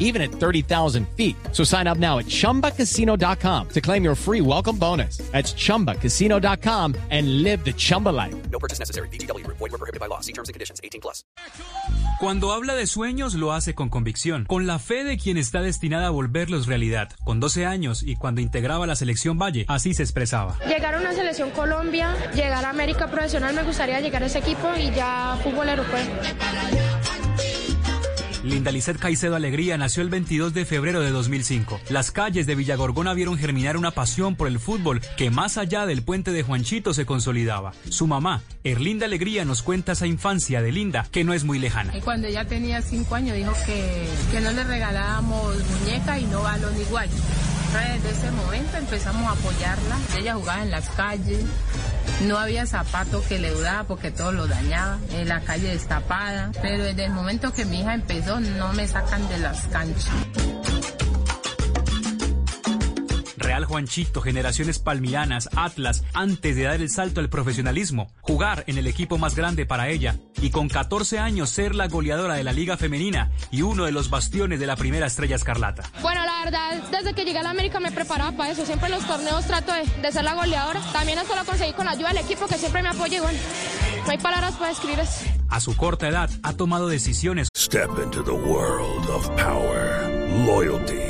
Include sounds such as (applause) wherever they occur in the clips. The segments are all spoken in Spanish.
even at 30,000 feet. So sign up now at chumbacasino.com to claim your free welcome bonus. That's chumbacasino.com and live the Chumba life. No purchase necessary. BGW. Void were prohibited by law. See terms and conditions. 18 plus. Cuando habla de sueños, lo hace con convicción, con la fe de quien está destinada a volverlos realidad. Con 12 años y cuando integraba la selección Valle, así se expresaba. Llegar a una selección Colombia, llegar a América Profesional, me gustaría llegar a ese equipo y ya fútbol europeo. Linda Lizeth Caicedo Alegría nació el 22 de febrero de 2005. Las calles de Villagorgona vieron germinar una pasión por el fútbol que más allá del puente de Juanchito se consolidaba. Su mamá, Erlinda Alegría, nos cuenta esa infancia de Linda que no es muy lejana. Cuando ella tenía cinco años dijo que, que no le regalábamos muñeca y no balón igual. Desde ese momento empezamos a apoyarla. Ella jugaba en las calles, no había zapato que le dudaba porque todo lo dañaba, en la calle destapada. Pero desde el momento que mi hija empezó, no me sacan de las canchas. Real Juanchito, generaciones palmiranas, Atlas, antes de dar el salto al profesionalismo, jugar en el equipo más grande para ella y con 14 años ser la goleadora de la Liga Femenina y uno de los bastiones de la primera estrella escarlata. Bueno, la verdad, desde que llegué a la América me preparaba para eso. Siempre en los torneos trato de, de ser la goleadora. También esto lo conseguí con la ayuda del equipo que siempre me apoya y bueno, no hay palabras para describir eso. A su corta edad ha tomado decisiones Step into the world of power, loyalty,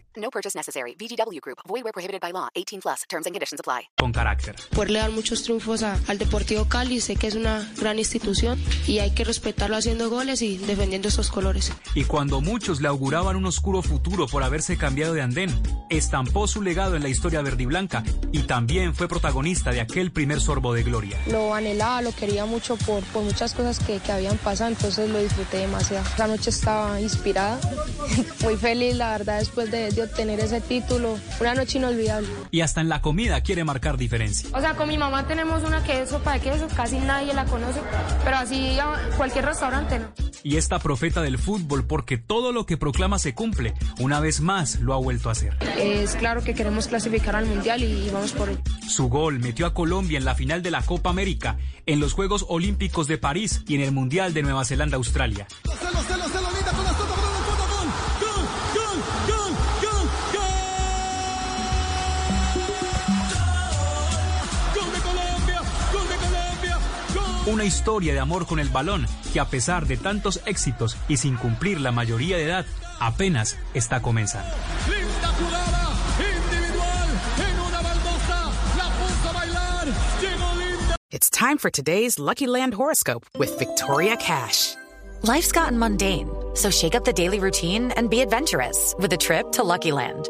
No purchase necessary. VGW Group. Void were prohibited by law. 18 plus. Terms and conditions apply. con carácter. poderle dar muchos triunfos a- al Deportivo Cali. Sé que es una gran institución y hay que respetarlo haciendo goles y defendiendo esos colores. Y cuando muchos le auguraban un oscuro futuro por haberse cambiado de andén, estampó su legado en la historia verdiblanca y también fue protagonista de aquel primer sorbo de gloria. Lo anhelaba, lo quería mucho por, por muchas cosas que, que habían pasado, entonces lo disfruté demasiado. Esa noche estaba inspirada, (laughs) muy feliz, la verdad, después de, de obtener ese título. Una noche inolvidable. Y hasta en la comida quiere marcar diferencia. O sea, con mi mamá tenemos una que es sopa de queso, casi nadie la conoce, pero así a cualquier restaurante no. Y esta profeta del fútbol, porque todo lo que proclama se cumple, una vez más lo ha vuelto a hacer. Es claro que queremos clasificar al mundial y, y vamos por ello. Su gol metió a Colombia en la final de la Copa América, en los Juegos Olímpicos de París y en el Mundial de Nueva Zelanda-Australia. Una historia de amor con el balón que a pesar de tantos éxitos y sin cumplir la mayoría de edad, apenas está comenzando. It's time for today's Lucky Land horoscope with Victoria Cash. Life's gotten mundane, so shake up the daily routine and be adventurous with a trip to Lucky Land.